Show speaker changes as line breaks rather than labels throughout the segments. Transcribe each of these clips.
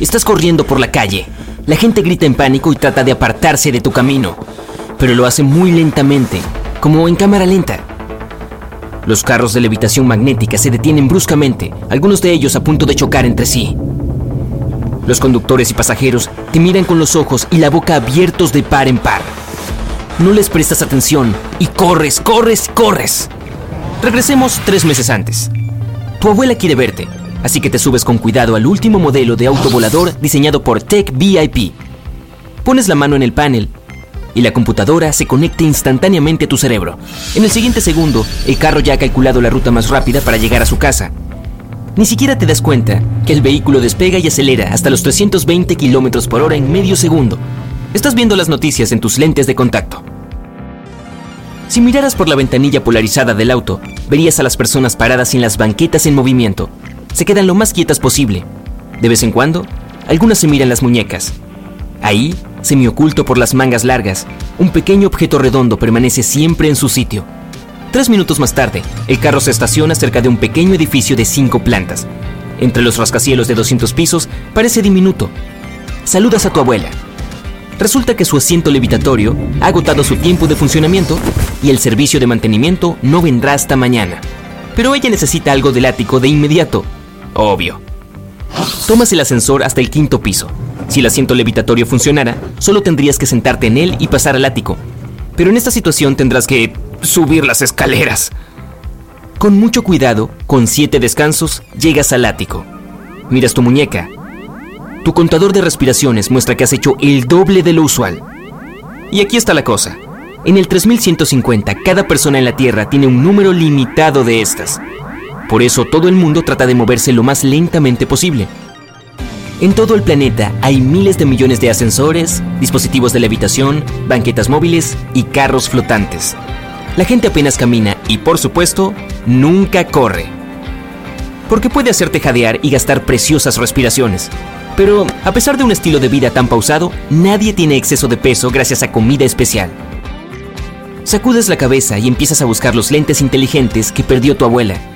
Estás corriendo por la calle. La gente grita en pánico y trata de apartarse de tu camino, pero lo hace muy lentamente, como en cámara lenta. Los carros de levitación magnética se detienen bruscamente, algunos de ellos a punto de chocar entre sí. Los conductores y pasajeros te miran con los ojos y la boca abiertos de par en par. No les prestas atención y corres, corres, corres. Regresemos tres meses antes. Tu abuela quiere verte, así que te subes con cuidado al último modelo de auto volador diseñado por Tech VIP. Pones la mano en el panel y la computadora se conecta instantáneamente a tu cerebro. En el siguiente segundo, el carro ya ha calculado la ruta más rápida para llegar a su casa. Ni siquiera te das cuenta que el vehículo despega y acelera hasta los 320 kilómetros por hora en medio segundo. Estás viendo las noticias en tus lentes de contacto. Si miraras por la ventanilla polarizada del auto, verías a las personas paradas en las banquetas en movimiento. Se quedan lo más quietas posible. De vez en cuando, algunas se miran las muñecas. Ahí, semioculto por las mangas largas, un pequeño objeto redondo permanece siempre en su sitio. Tres minutos más tarde, el carro se estaciona cerca de un pequeño edificio de cinco plantas. Entre los rascacielos de 200 pisos, parece diminuto. Saludas a tu abuela. Resulta que su asiento levitatorio ha agotado su tiempo de funcionamiento y el servicio de mantenimiento no vendrá hasta mañana. Pero ella necesita algo del ático de inmediato. Obvio. Tomas el ascensor hasta el quinto piso. Si el asiento levitatorio funcionara, solo tendrías que sentarte en él y pasar al ático. Pero en esta situación tendrás que subir las escaleras. Con mucho cuidado, con siete descansos, llegas al ático. Miras tu muñeca. Tu contador de respiraciones muestra que has hecho el doble de lo usual. Y aquí está la cosa. En el 3150, cada persona en la Tierra tiene un número limitado de estas. Por eso todo el mundo trata de moverse lo más lentamente posible. En todo el planeta hay miles de millones de ascensores, dispositivos de levitación, banquetas móviles y carros flotantes. La gente apenas camina y, por supuesto, nunca corre. Porque puede hacerte jadear y gastar preciosas respiraciones. Pero, a pesar de un estilo de vida tan pausado, nadie tiene exceso de peso gracias a comida especial. Sacudes la cabeza y empiezas a buscar los lentes inteligentes que perdió tu abuela.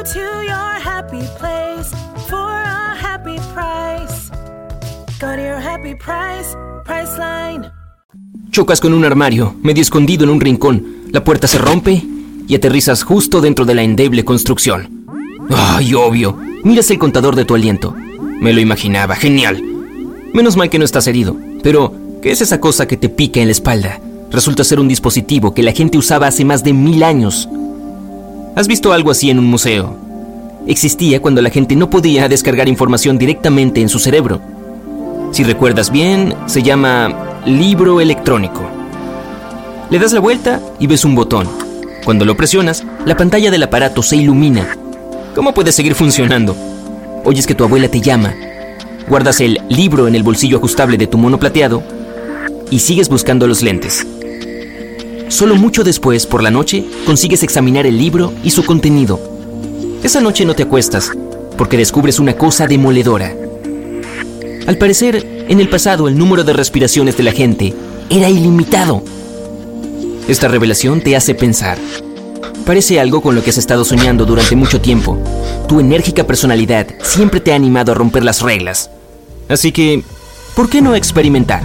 To your happy place for a happy price. Go to your happy price, Priceline.
Chocas con un armario, medio escondido en un rincón. La puerta se rompe y aterrizas justo dentro de la endeble construcción. ¡Ay, obvio! Miras el contador de tu aliento. Me lo imaginaba, genial. Menos mal que no estás herido. Pero, ¿qué es esa cosa que te pica en la espalda? Resulta ser un dispositivo que la gente usaba hace más de mil años. ¿Has visto algo así en un museo? Existía cuando la gente no podía descargar información directamente en su cerebro. Si recuerdas bien, se llama libro electrónico. Le das la vuelta y ves un botón. Cuando lo presionas, la pantalla del aparato se ilumina. ¿Cómo puede seguir funcionando? Oyes que tu abuela te llama. Guardas el libro en el bolsillo ajustable de tu mono plateado y sigues buscando los lentes. Solo mucho después, por la noche, consigues examinar el libro y su contenido. Esa noche no te acuestas, porque descubres una cosa demoledora. Al parecer, en el pasado el número de respiraciones de la gente era ilimitado. Esta revelación te hace pensar. Parece algo con lo que has estado soñando durante mucho tiempo. Tu enérgica personalidad siempre te ha animado a romper las reglas. Así que, ¿por qué no experimentar?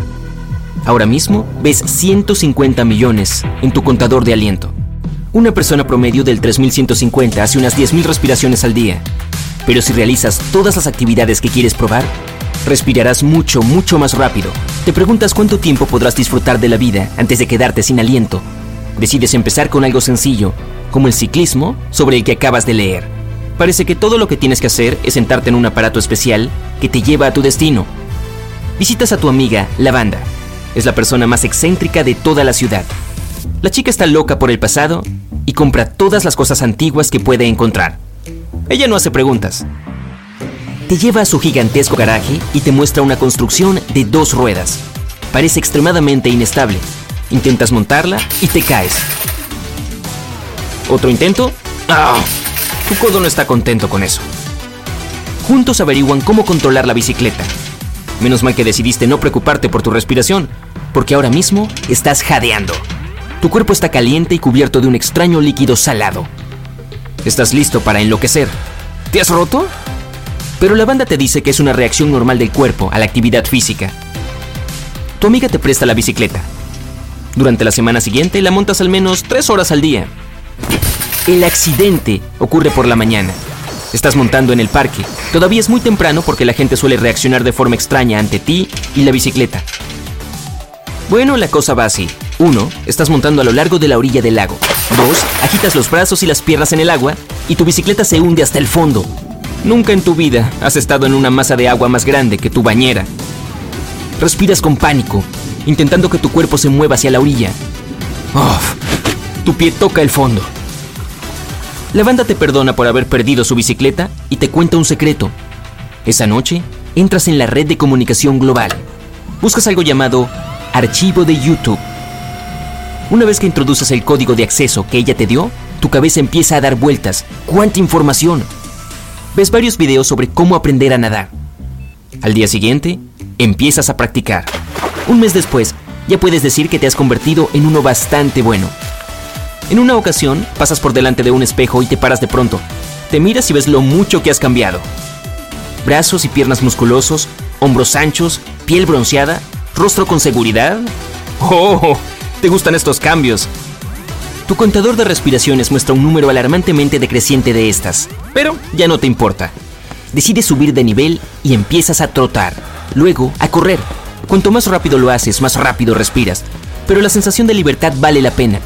Ahora mismo ves 150 millones en tu contador de aliento. Una persona promedio del 3150 hace unas 10.000 respiraciones al día. Pero si realizas todas las actividades que quieres probar, Respirarás mucho, mucho más rápido. Te preguntas cuánto tiempo podrás disfrutar de la vida antes de quedarte sin aliento. Decides empezar con algo sencillo, como el ciclismo sobre el que acabas de leer. Parece que todo lo que tienes que hacer es sentarte en un aparato especial que te lleva a tu destino. Visitas a tu amiga, Lavanda. Es la persona más excéntrica de toda la ciudad. La chica está loca por el pasado y compra todas las cosas antiguas que puede encontrar. Ella no hace preguntas. Te lleva a su gigantesco garaje y te muestra una construcción de dos ruedas. Parece extremadamente inestable. Intentas montarla y te caes. ¿Otro intento? ¡Ah! Tu codo no está contento con eso. Juntos averiguan cómo controlar la bicicleta. Menos mal que decidiste no preocuparte por tu respiración, porque ahora mismo estás jadeando. Tu cuerpo está caliente y cubierto de un extraño líquido salado. Estás listo para enloquecer. ¿Te has roto? Pero la banda te dice que es una reacción normal del cuerpo a la actividad física. Tu amiga te presta la bicicleta. Durante la semana siguiente la montas al menos tres horas al día. El accidente ocurre por la mañana. Estás montando en el parque. Todavía es muy temprano porque la gente suele reaccionar de forma extraña ante ti y la bicicleta. Bueno, la cosa va así. 1. Estás montando a lo largo de la orilla del lago. 2. Agitas los brazos y las piernas en el agua y tu bicicleta se hunde hasta el fondo. Nunca en tu vida has estado en una masa de agua más grande que tu bañera. Respiras con pánico, intentando que tu cuerpo se mueva hacia la orilla. tu pie toca el fondo. La banda te perdona por haber perdido su bicicleta y te cuenta un secreto. Esa noche, entras en la red de comunicación global. Buscas algo llamado archivo de YouTube. Una vez que introduces el código de acceso que ella te dio, tu cabeza empieza a dar vueltas. ¡Cuánta información! ves varios videos sobre cómo aprender a nadar. Al día siguiente, empiezas a practicar. Un mes después, ya puedes decir que te has convertido en uno bastante bueno. En una ocasión, pasas por delante de un espejo y te paras de pronto. Te miras y ves lo mucho que has cambiado. Brazos y piernas musculosos, hombros anchos, piel bronceada, rostro con seguridad. ¡Oh! ¿Te gustan estos cambios? Tu contador de respiraciones muestra un número alarmantemente decreciente de estas, pero ya no te importa. Decides subir de nivel y empiezas a trotar, luego a correr. Cuanto más rápido lo haces, más rápido respiras, pero la sensación de libertad vale la pena.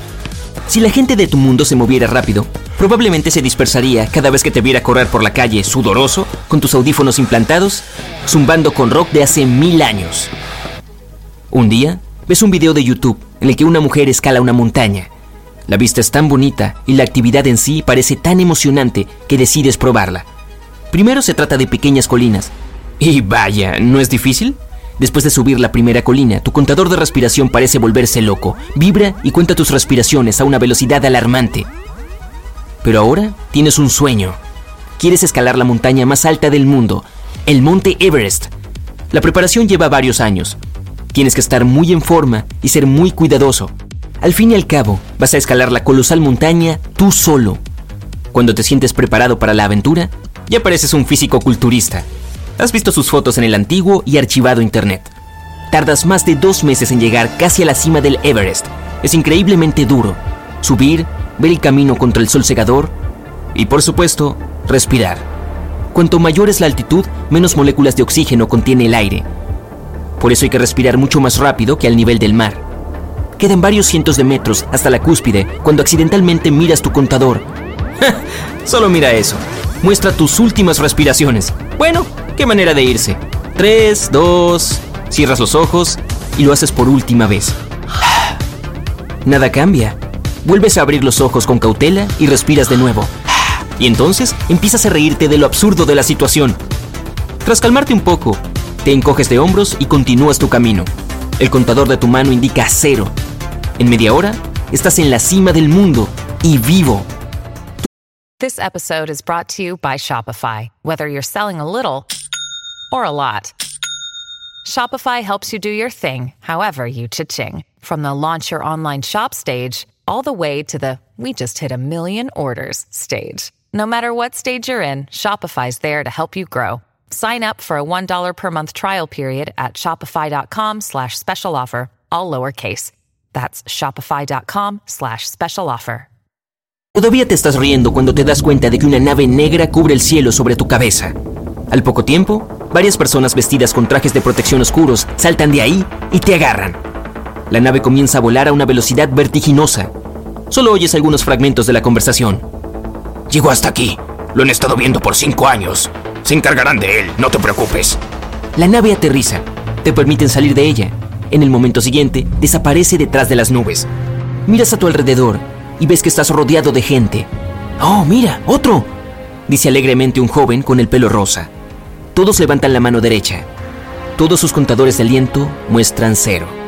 Si la gente de tu mundo se moviera rápido, probablemente se dispersaría cada vez que te viera correr por la calle sudoroso, con tus audífonos implantados, zumbando con rock de hace mil años. Un día, ves un video de YouTube en el que una mujer escala una montaña la vista es tan bonita y la actividad en sí parece tan emocionante que decides probarla. Primero se trata de pequeñas colinas. Y vaya, ¿no es difícil? Después de subir la primera colina, tu contador de respiración parece volverse loco. Vibra y cuenta tus respiraciones a una velocidad alarmante. Pero ahora tienes un sueño. Quieres escalar la montaña más alta del mundo, el monte Everest. La preparación lleva varios años. Tienes que estar muy en forma y ser muy cuidadoso. Al fin y al cabo, vas a escalar la colosal montaña tú solo. Cuando te sientes preparado para la aventura, ya pareces un físico culturista. Has visto sus fotos en el antiguo y archivado internet. Tardas más de dos meses en llegar casi a la cima del Everest. Es increíblemente duro. Subir, ver el camino contra el sol segador y, por supuesto, respirar. Cuanto mayor es la altitud, menos moléculas de oxígeno contiene el aire. Por eso hay que respirar mucho más rápido que al nivel del mar. Quedan varios cientos de metros hasta la cúspide cuando accidentalmente miras tu contador. Solo mira eso. Muestra tus últimas respiraciones. Bueno, qué manera de irse. Tres, dos, cierras los ojos y lo haces por última vez. Nada cambia. Vuelves a abrir los ojos con cautela y respiras de nuevo. Y entonces empiezas a reírte de lo absurdo de la situación. Tras calmarte un poco, te encoges de hombros y continúas tu camino. El contador de tu mano indica cero En media hora, estás en la cima del mundo y vivo.
This episode is brought to you by Shopify. Whether you're selling a little or a lot, Shopify helps you do your thing, however you cha-ching. From the launch your online shop stage, all the way to the we just hit a million orders stage. No matter what stage you're in, Shopify's there to help you grow. Sign up for a $1 per month trial period at shopify.com slash special offer, all lowercase. That's shopify.com slash special offer.
Todavía te estás riendo cuando te das cuenta de que una nave negra cubre el cielo sobre tu cabeza. Al poco tiempo, Varias personas vestidas con trajes de protección oscuros saltan de ahí y te agarran. La nave comienza a volar a una velocidad vertiginosa. Solo oyes algunos fragmentos de la conversación.
Llegó hasta aquí. Lo han estado viendo por cinco años. Se encargarán de él, no te preocupes.
La nave aterriza. Te permiten salir de ella. En el momento siguiente, desaparece detrás de las nubes. Miras a tu alrededor y ves que estás rodeado de gente. ¡Oh, mira! ¡Otro! Dice alegremente un joven con el pelo rosa. Todos levantan la mano derecha. Todos sus contadores de aliento muestran cero.